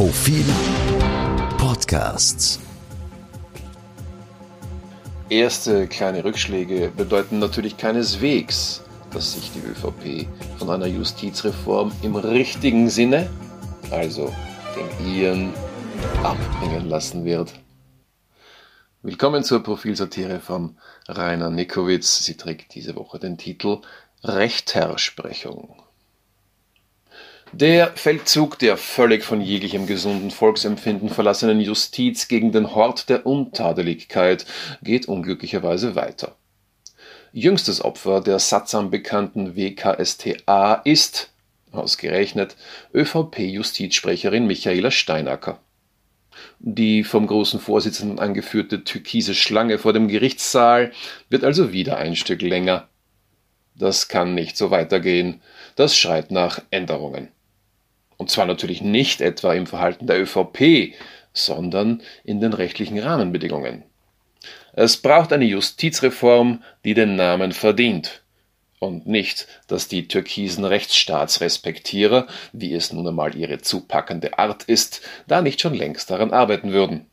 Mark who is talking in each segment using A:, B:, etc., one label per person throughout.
A: Profil Podcasts.
B: Erste kleine Rückschläge bedeuten natürlich keineswegs, dass sich die ÖVP von einer Justizreform im richtigen Sinne, also dem ihren, abbringen lassen wird. Willkommen zur Profilsatire von Rainer Nikowitz. Sie trägt diese Woche den Titel Rechtersprechung. Der Feldzug der völlig von jeglichem gesunden Volksempfinden verlassenen Justiz gegen den Hort der Untadeligkeit geht unglücklicherweise weiter. Jüngstes Opfer der sattsam bekannten WKSTA ist, ausgerechnet, ÖVP-Justizsprecherin Michaela Steinacker. Die vom großen Vorsitzenden angeführte türkise Schlange vor dem Gerichtssaal wird also wieder ein Stück länger. Das kann nicht so weitergehen. Das schreit nach Änderungen. Und zwar natürlich nicht etwa im Verhalten der ÖVP, sondern in den rechtlichen Rahmenbedingungen. Es braucht eine Justizreform, die den Namen verdient. Und nicht, dass die türkisen Rechtsstaatsrespektierer, wie es nun einmal ihre zupackende Art ist, da nicht schon längst daran arbeiten würden.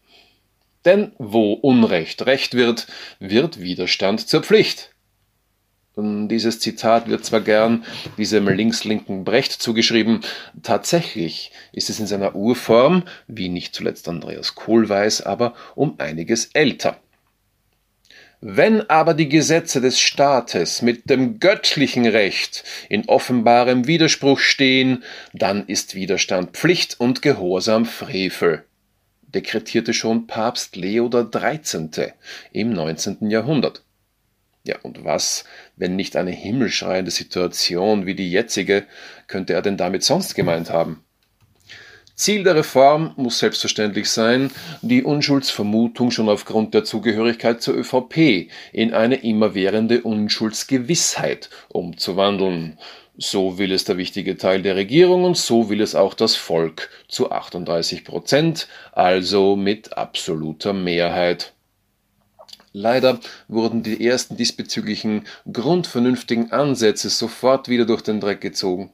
B: Denn wo Unrecht Recht wird, wird Widerstand zur Pflicht. Und dieses Zitat wird zwar gern diesem links-linken Brecht zugeschrieben, tatsächlich ist es in seiner Urform, wie nicht zuletzt Andreas Kohl weiß, aber um einiges älter. Wenn aber die Gesetze des Staates mit dem göttlichen Recht in offenbarem Widerspruch stehen, dann ist Widerstand Pflicht und Gehorsam Frevel, dekretierte schon Papst Leo XIII. im 19. Jahrhundert. Ja, und was, wenn nicht eine himmelschreiende Situation wie die jetzige, könnte er denn damit sonst gemeint haben? Ziel der Reform muss selbstverständlich sein, die Unschuldsvermutung schon aufgrund der Zugehörigkeit zur ÖVP in eine immerwährende Unschuldsgewissheit umzuwandeln. So will es der wichtige Teil der Regierung und so will es auch das Volk zu 38 Prozent, also mit absoluter Mehrheit. Leider wurden die ersten diesbezüglichen grundvernünftigen Ansätze sofort wieder durch den Dreck gezogen.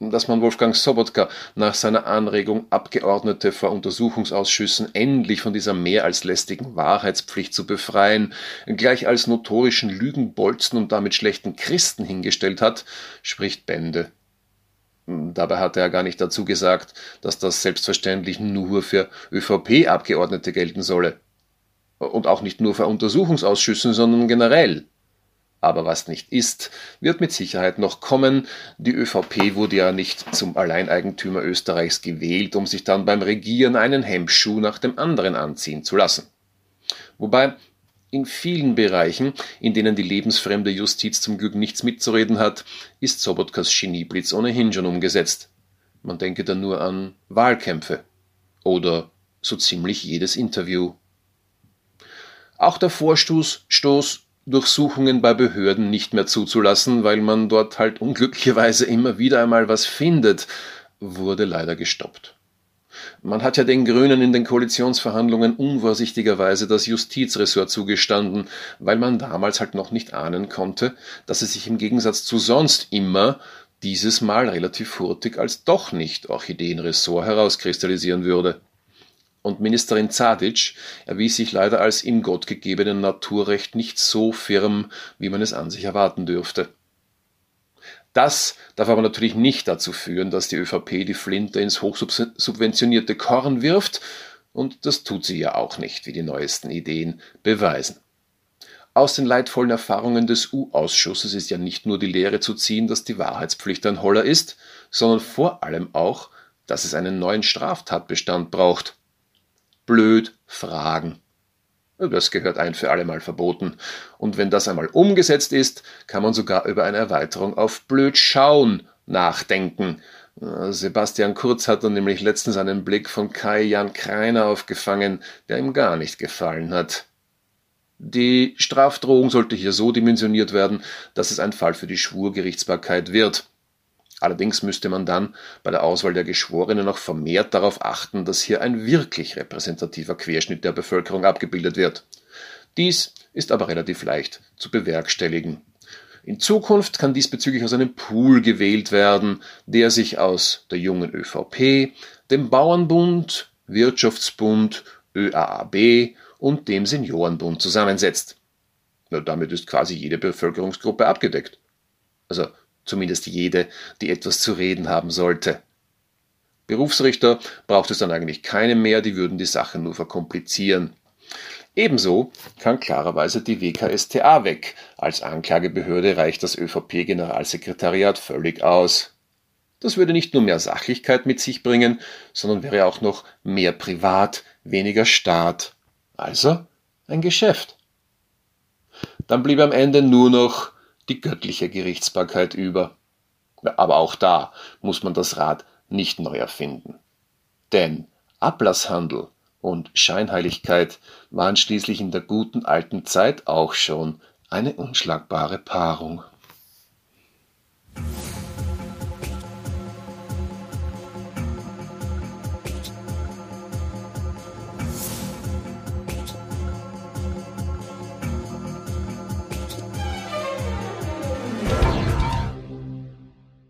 B: Dass man Wolfgang Sobotka nach seiner Anregung, Abgeordnete vor Untersuchungsausschüssen endlich von dieser mehr als lästigen Wahrheitspflicht zu befreien, gleich als notorischen Lügenbolzen und damit schlechten Christen hingestellt hat, spricht Bände. Dabei hat er gar nicht dazu gesagt, dass das selbstverständlich nur für ÖVP-Abgeordnete gelten solle und auch nicht nur für Untersuchungsausschüssen, sondern generell. Aber was nicht ist, wird mit Sicherheit noch kommen. Die ÖVP wurde ja nicht zum Alleineigentümer Österreichs gewählt, um sich dann beim Regieren einen Hemmschuh nach dem anderen anziehen zu lassen. Wobei in vielen Bereichen, in denen die lebensfremde Justiz zum Glück nichts mitzureden hat, ist Sobotkas Genieblitz ohnehin schon umgesetzt. Man denke da nur an Wahlkämpfe oder so ziemlich jedes Interview auch der Vorstoß Stoß Durchsuchungen bei Behörden nicht mehr zuzulassen, weil man dort halt unglücklicherweise immer wieder einmal was findet, wurde leider gestoppt. Man hat ja den Grünen in den Koalitionsverhandlungen unvorsichtigerweise das Justizressort zugestanden, weil man damals halt noch nicht ahnen konnte, dass es sich im Gegensatz zu sonst immer dieses Mal relativ hurtig als doch nicht Orchideenressort herauskristallisieren würde und Ministerin Zadic erwies sich leider als im Gott gegebenen Naturrecht nicht so firm, wie man es an sich erwarten dürfte. Das darf aber natürlich nicht dazu führen, dass die ÖVP die Flinte ins hochsubventionierte Korn wirft, und das tut sie ja auch nicht, wie die neuesten Ideen beweisen. Aus den leidvollen Erfahrungen des U-Ausschusses ist ja nicht nur die Lehre zu ziehen, dass die Wahrheitspflicht ein Holler ist, sondern vor allem auch, dass es einen neuen Straftatbestand braucht blöd fragen. Das gehört ein für allemal verboten. Und wenn das einmal umgesetzt ist, kann man sogar über eine Erweiterung auf blöd schauen nachdenken. Sebastian Kurz hat dann nämlich letztens einen Blick von Kai Jan Kreiner aufgefangen, der ihm gar nicht gefallen hat. Die Strafdrohung sollte hier so dimensioniert werden, dass es ein Fall für die Schwurgerichtsbarkeit wird. Allerdings müsste man dann bei der Auswahl der Geschworenen noch vermehrt darauf achten, dass hier ein wirklich repräsentativer Querschnitt der Bevölkerung abgebildet wird. Dies ist aber relativ leicht zu bewerkstelligen. In Zukunft kann diesbezüglich aus einem Pool gewählt werden, der sich aus der jungen ÖVP, dem Bauernbund, Wirtschaftsbund, ÖAAB und dem Seniorenbund zusammensetzt. Na, damit ist quasi jede Bevölkerungsgruppe abgedeckt. Also zumindest jede, die etwas zu reden haben sollte. Berufsrichter braucht es dann eigentlich keine mehr, die würden die Sache nur verkomplizieren. Ebenso kann klarerweise die WKSTA weg. Als Anklagebehörde reicht das ÖVP-Generalsekretariat völlig aus. Das würde nicht nur mehr Sachlichkeit mit sich bringen, sondern wäre auch noch mehr Privat, weniger Staat. Also ein Geschäft. Dann blieb am Ende nur noch die göttliche Gerichtsbarkeit über. Aber auch da muss man das Rad nicht neu erfinden. Denn Ablasshandel und Scheinheiligkeit waren schließlich in der guten alten Zeit auch schon eine unschlagbare Paarung.